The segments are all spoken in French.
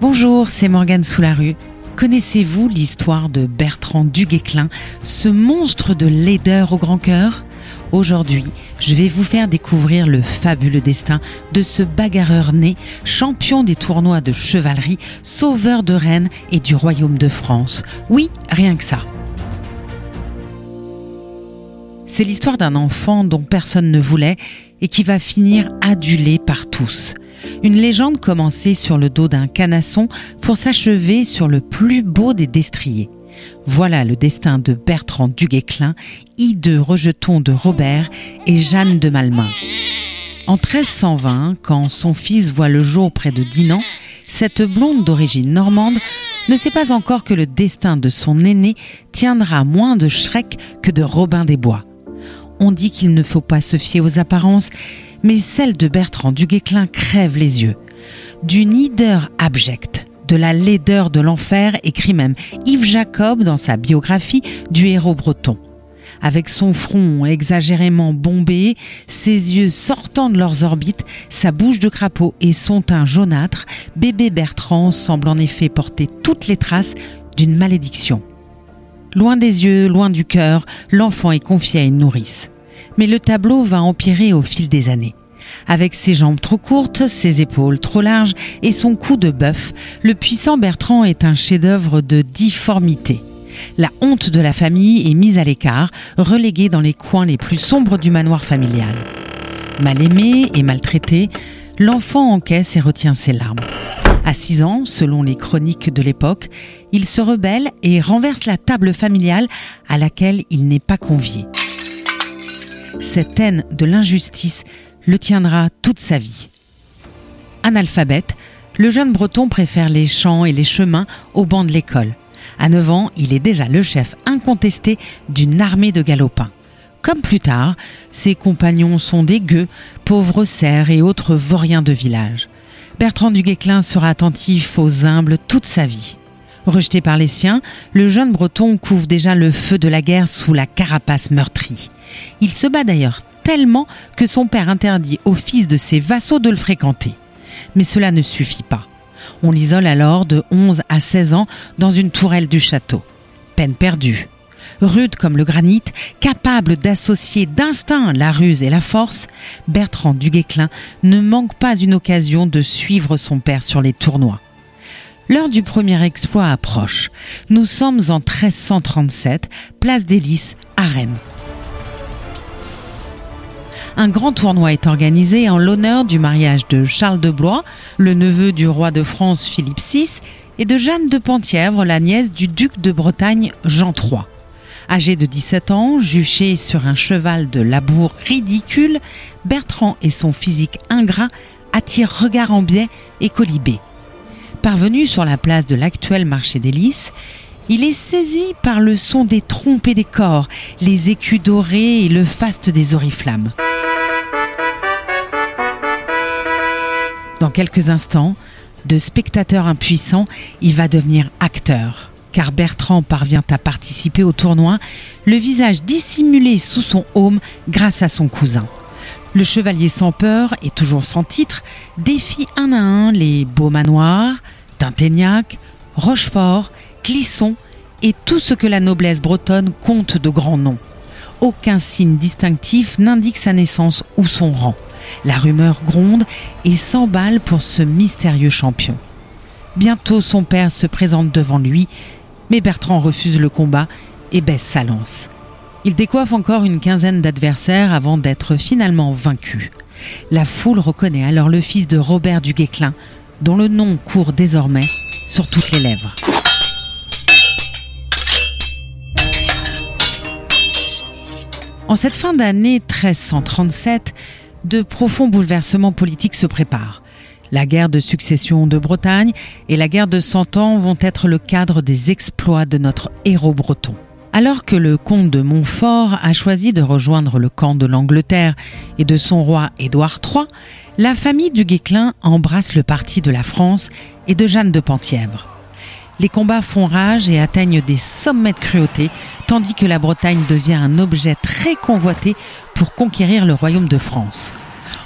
Bonjour, c'est Morgane Soularue. Connaissez-vous l'histoire de Bertrand Duguesclin, ce monstre de laideur au grand cœur? Aujourd'hui, je vais vous faire découvrir le fabuleux destin de ce bagarreur né, champion des tournois de chevalerie, sauveur de Rennes et du royaume de France. Oui, rien que ça. C'est l'histoire d'un enfant dont personne ne voulait et qui va finir adulé par tous. Une légende commençait sur le dos d'un canasson pour s'achever sur le plus beau des destriers. Voilà le destin de Bertrand Duguesclin, hideux rejeton de Robert et Jeanne de Malmain. En 1320, quand son fils voit le jour près de Dinan, cette blonde d'origine normande ne sait pas encore que le destin de son aîné tiendra moins de Shrek que de Robin des Bois. On dit qu'il ne faut pas se fier aux apparences, mais celle de Bertrand du Guesclin crève les yeux. D'une hideur abjecte, de la laideur de l'enfer, écrit même Yves Jacob dans sa biographie du héros breton. Avec son front exagérément bombé, ses yeux sortant de leurs orbites, sa bouche de crapaud et son teint jaunâtre, bébé Bertrand semble en effet porter toutes les traces d'une malédiction. Loin des yeux, loin du cœur, l'enfant est confié à une nourrice mais le tableau va empirer au fil des années. Avec ses jambes trop courtes, ses épaules trop larges et son cou de bœuf, le puissant Bertrand est un chef-d'œuvre de difformité. La honte de la famille est mise à l'écart, reléguée dans les coins les plus sombres du manoir familial. Mal aimé et maltraité, l'enfant encaisse et retient ses larmes. À 6 ans, selon les chroniques de l'époque, il se rebelle et renverse la table familiale à laquelle il n'est pas convié. Cette haine de l'injustice le tiendra toute sa vie. Analphabète, le jeune breton préfère les champs et les chemins au banc de l'école. À 9 ans, il est déjà le chef incontesté d'une armée de galopins. Comme plus tard, ses compagnons sont des gueux, pauvres cerfs et autres vauriens de village. Bertrand du Guesclin sera attentif aux humbles toute sa vie. Rejeté par les siens, le jeune breton couvre déjà le feu de la guerre sous la carapace meurtrie. Il se bat d'ailleurs tellement que son père interdit au fils de ses vassaux de le fréquenter. Mais cela ne suffit pas. On l'isole alors de 11 à 16 ans dans une tourelle du château. Peine perdue. Rude comme le granit, capable d'associer d'instinct la ruse et la force, Bertrand du Guesclin ne manque pas une occasion de suivre son père sur les tournois. L'heure du premier exploit approche. Nous sommes en 1337, place des Lys, à Rennes un grand tournoi est organisé en l'honneur du mariage de Charles de Blois, le neveu du roi de France Philippe VI, et de Jeanne de Penthièvre, la nièce du duc de Bretagne Jean III. Âgé de 17 ans, juché sur un cheval de labour ridicule, Bertrand et son physique ingrat attirent regard en biais et colibé. Parvenu sur la place de l'actuel marché des Lys, il est saisi par le son des trompes et des corps, les écus dorés et le faste des oriflammes. Quelques instants, de spectateur impuissant, il va devenir acteur. Car Bertrand parvient à participer au tournoi, le visage dissimulé sous son aume grâce à son cousin. Le chevalier sans peur et toujours sans titre défie un à un les beaux manoirs, Rochefort, Clisson et tout ce que la noblesse bretonne compte de grands noms. Aucun signe distinctif n'indique sa naissance ou son rang. La rumeur gronde et s'emballe pour ce mystérieux champion. Bientôt son père se présente devant lui, mais Bertrand refuse le combat et baisse sa lance. Il décoiffe encore une quinzaine d'adversaires avant d'être finalement vaincu. La foule reconnaît alors le fils de Robert du Guesclin, dont le nom court désormais sur toutes les lèvres. En cette fin d'année 1337, de profonds bouleversements politiques se préparent. La guerre de succession de Bretagne et la guerre de Cent Ans vont être le cadre des exploits de notre héros breton. Alors que le comte de Montfort a choisi de rejoindre le camp de l'Angleterre et de son roi Édouard III, la famille du Guesclin embrasse le parti de la France et de Jeanne de Penthièvre. Les combats font rage et atteignent des sommets de cruauté, tandis que la Bretagne devient un objet très convoité pour conquérir le royaume de France.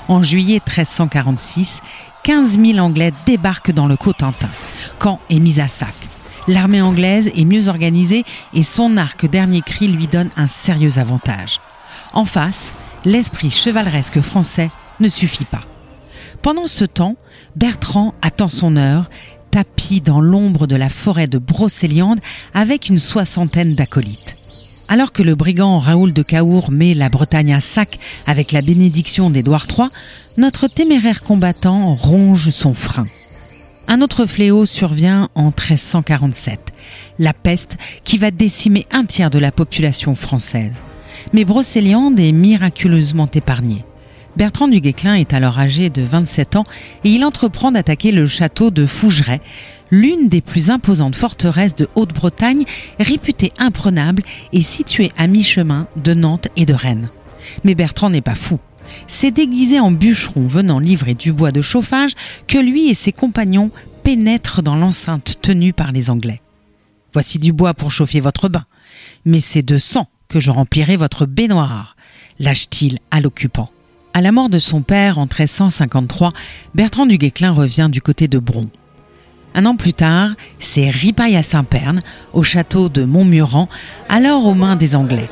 En juillet 1346, 15 000 Anglais débarquent dans le Cotentin. Caen est mise à sac. L'armée anglaise est mieux organisée et son arc dernier cri lui donne un sérieux avantage. En face, l'esprit chevaleresque français ne suffit pas. Pendant ce temps, Bertrand attend son heure, tapis dans l'ombre de la forêt de Brocéliande avec une soixantaine d'acolytes. Alors que le brigand Raoul de Caour met la Bretagne à sac avec la bénédiction d'Édouard III, notre téméraire combattant ronge son frein. Un autre fléau survient en 1347, la peste qui va décimer un tiers de la population française. Mais Brocéliande est miraculeusement épargnée. Bertrand du Guesclin est alors âgé de 27 ans et il entreprend d'attaquer le château de Fougeray, l'une des plus imposantes forteresses de Haute-Bretagne, réputée imprenable et située à mi-chemin de Nantes et de Rennes. Mais Bertrand n'est pas fou. C'est déguisé en bûcheron venant livrer du bois de chauffage que lui et ses compagnons pénètrent dans l'enceinte tenue par les Anglais. Voici du bois pour chauffer votre bain, mais c'est de sang que je remplirai votre baignoire, lâche-t-il à l'occupant. À la mort de son père en 1353, Bertrand du Guesclin revient du côté de Bron. Un an plus tard, c'est ripaille à Saint-Pern, au château de Montmurant, alors aux mains des Anglais.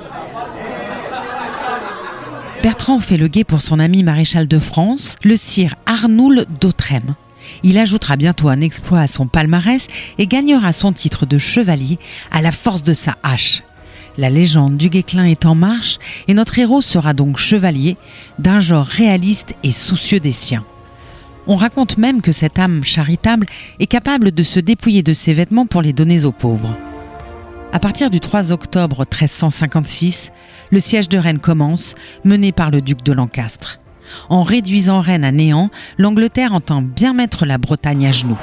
Bertrand fait le guet pour son ami maréchal de France, le sire Arnoul d'Autrem. Il ajoutera bientôt un exploit à son palmarès et gagnera son titre de chevalier à la force de sa hache. La légende du Guesclin est en marche et notre héros sera donc chevalier d'un genre réaliste et soucieux des siens. On raconte même que cette âme charitable est capable de se dépouiller de ses vêtements pour les donner aux pauvres. À partir du 3 octobre 1356, le siège de Rennes commence, mené par le duc de Lancastre. En réduisant Rennes à néant, l'Angleterre entend bien mettre la Bretagne à genoux.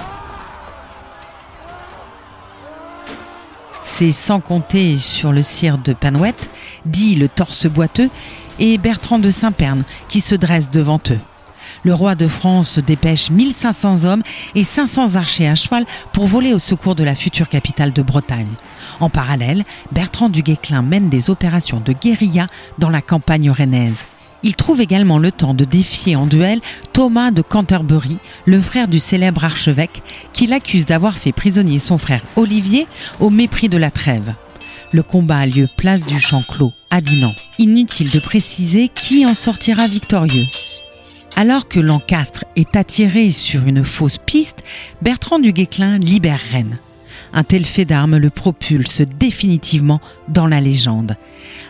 C'est sans compter sur le sire de Panouette, dit le torse boiteux, et Bertrand de Saint-Pern qui se dresse devant eux. Le roi de France dépêche 1500 hommes et 500 archers à cheval pour voler au secours de la future capitale de Bretagne. En parallèle, Bertrand du Guesclin mène des opérations de guérilla dans la campagne rennaise. Il trouve également le temps de défier en duel Thomas de Canterbury, le frère du célèbre archevêque, qui l'accuse d'avoir fait prisonnier son frère Olivier au mépris de la trêve. Le combat a lieu place du Champ Clos, à Dinan. Inutile de préciser qui en sortira victorieux. Alors que Lancastre est attiré sur une fausse piste, Bertrand du Guesclin libère Rennes. Un tel fait d'armes le propulse définitivement dans la légende.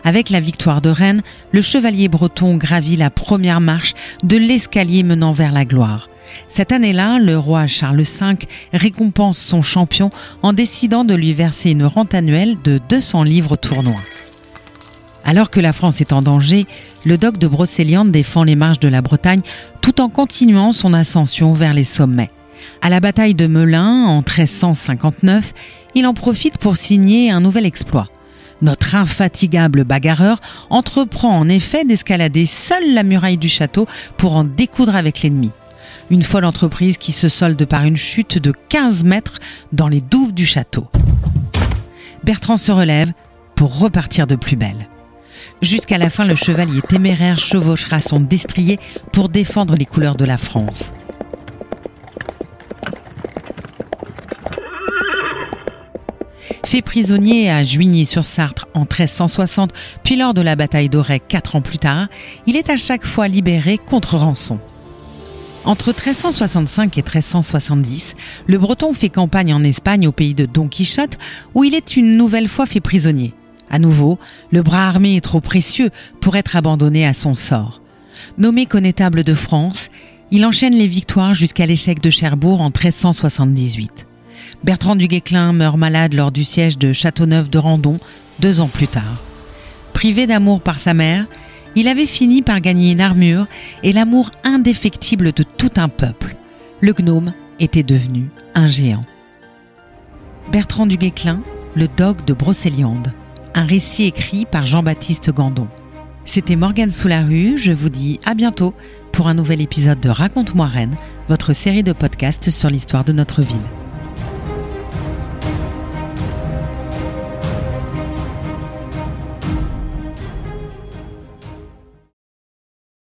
Avec la victoire de Rennes, le chevalier breton gravit la première marche de l'escalier menant vers la gloire. Cette année-là, le roi Charles V récompense son champion en décidant de lui verser une rente annuelle de 200 livres tournoi. Alors que la France est en danger, le doc de Brocéliande défend les marches de la Bretagne tout en continuant son ascension vers les sommets. À la bataille de Melun en 1359, il en profite pour signer un nouvel exploit. Notre infatigable bagarreur entreprend en effet d'escalader seul la muraille du château pour en découdre avec l'ennemi. Une folle entreprise qui se solde par une chute de 15 mètres dans les douves du château. Bertrand se relève pour repartir de plus belle. Jusqu'à la fin, le chevalier téméraire chevauchera son destrier pour défendre les couleurs de la France. Fait prisonnier à Juigny-sur-Sarthe en 1360, puis lors de la bataille d'Auray quatre ans plus tard, il est à chaque fois libéré contre rançon. Entre 1365 et 1370, le Breton fait campagne en Espagne au pays de Don Quichotte, où il est une nouvelle fois fait prisonnier. À nouveau, le bras armé est trop précieux pour être abandonné à son sort. Nommé connétable de France, il enchaîne les victoires jusqu'à l'échec de Cherbourg en 1378. Bertrand du Guesclin meurt malade lors du siège de Châteauneuf de Randon deux ans plus tard. Privé d'amour par sa mère, il avait fini par gagner une armure et l'amour indéfectible de tout un peuple. Le gnome était devenu un géant. Bertrand du Guesclin, le dog de Brocéliande. Un récit écrit par Jean-Baptiste Gandon. C'était Morgane sous la rue, je vous dis à bientôt pour un nouvel épisode de Raconte-moi Rennes, votre série de podcasts sur l'histoire de notre ville.